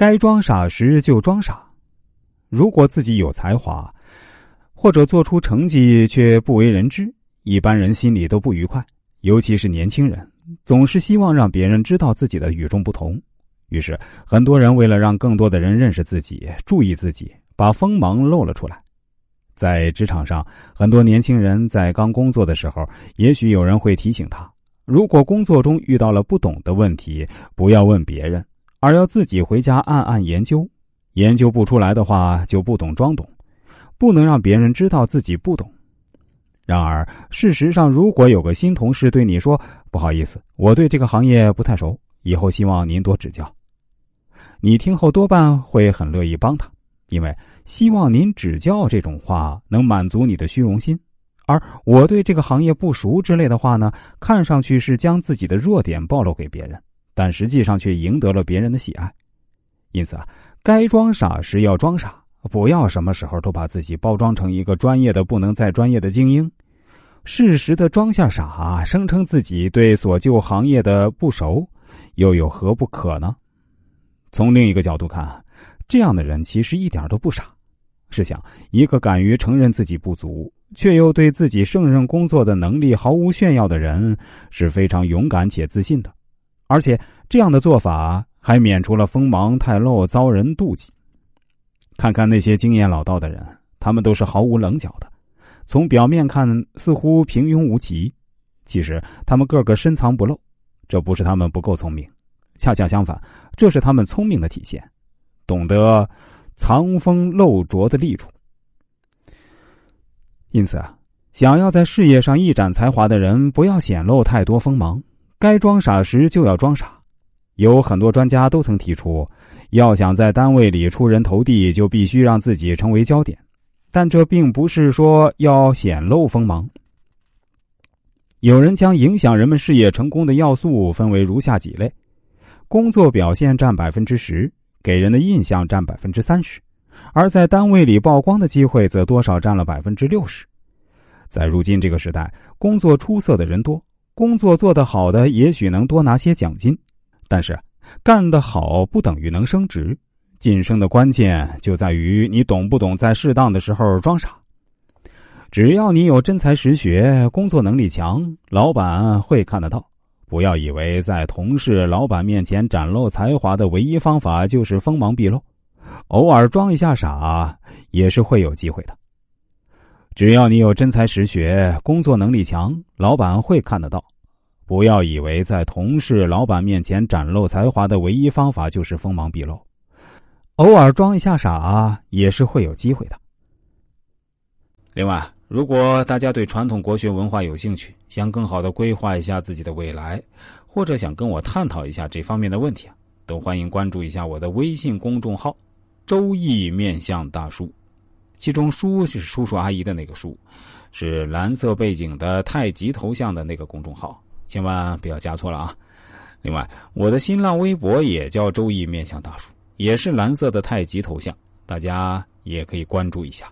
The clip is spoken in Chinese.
该装傻时就装傻。如果自己有才华，或者做出成绩却不为人知，一般人心里都不愉快。尤其是年轻人，总是希望让别人知道自己的与众不同。于是，很多人为了让更多的人认识自己、注意自己，把锋芒露了出来。在职场上，很多年轻人在刚工作的时候，也许有人会提醒他：如果工作中遇到了不懂的问题，不要问别人，而要自己回家暗暗研究。研究不出来的话，就不懂装懂，不能让别人知道自己不懂。然而，事实上，如果有个新同事对你说：“不好意思，我对这个行业不太熟，以后希望您多指教。”你听后多半会很乐意帮他，因为希望您指教这种话能满足你的虚荣心。而我对这个行业不熟之类的话呢，看上去是将自己的弱点暴露给别人，但实际上却赢得了别人的喜爱。因此啊，该装傻时要装傻。不要什么时候都把自己包装成一个专业的不能再专业的精英，适时的装下傻，声称自己对所就行业的不熟，又有何不可呢？从另一个角度看，这样的人其实一点都不傻。试想，一个敢于承认自己不足，却又对自己胜任工作的能力毫无炫耀的人，是非常勇敢且自信的。而且，这样的做法还免除了锋芒太露遭人妒忌。看看那些经验老道的人，他们都是毫无棱角的。从表面看，似乎平庸无奇，其实他们个个深藏不露。这不是他们不够聪明，恰恰相反，这是他们聪明的体现，懂得藏锋露拙的利处。因此啊，想要在事业上一展才华的人，不要显露太多锋芒，该装傻时就要装傻。有很多专家都曾提出。要想在单位里出人头地，就必须让自己成为焦点，但这并不是说要显露锋芒。有人将影响人们事业成功的要素分为如下几类：工作表现占百分之十，给人的印象占百分之三十，而在单位里曝光的机会则多少占了百分之六十。在如今这个时代，工作出色的人多，工作做得好的也许能多拿些奖金，但是。干得好不等于能升职，晋升的关键就在于你懂不懂在适当的时候装傻。只要你有真才实学，工作能力强，老板会看得到。不要以为在同事、老板面前展露才华的唯一方法就是锋芒毕露，偶尔装一下傻也是会有机会的。只要你有真才实学，工作能力强，老板会看得到。不要以为在同事、老板面前展露才华的唯一方法就是锋芒毕露，偶尔装一下傻也是会有机会的。另外，如果大家对传统国学文化有兴趣，想更好的规划一下自己的未来，或者想跟我探讨一下这方面的问题啊，都欢迎关注一下我的微信公众号“周易面相大叔”，其中“叔”是叔叔阿姨的那个“叔”，是蓝色背景的太极头像的那个公众号。千万不要加错了啊！另外，我的新浪微博也叫“周易面向大叔”，也是蓝色的太极头像，大家也可以关注一下。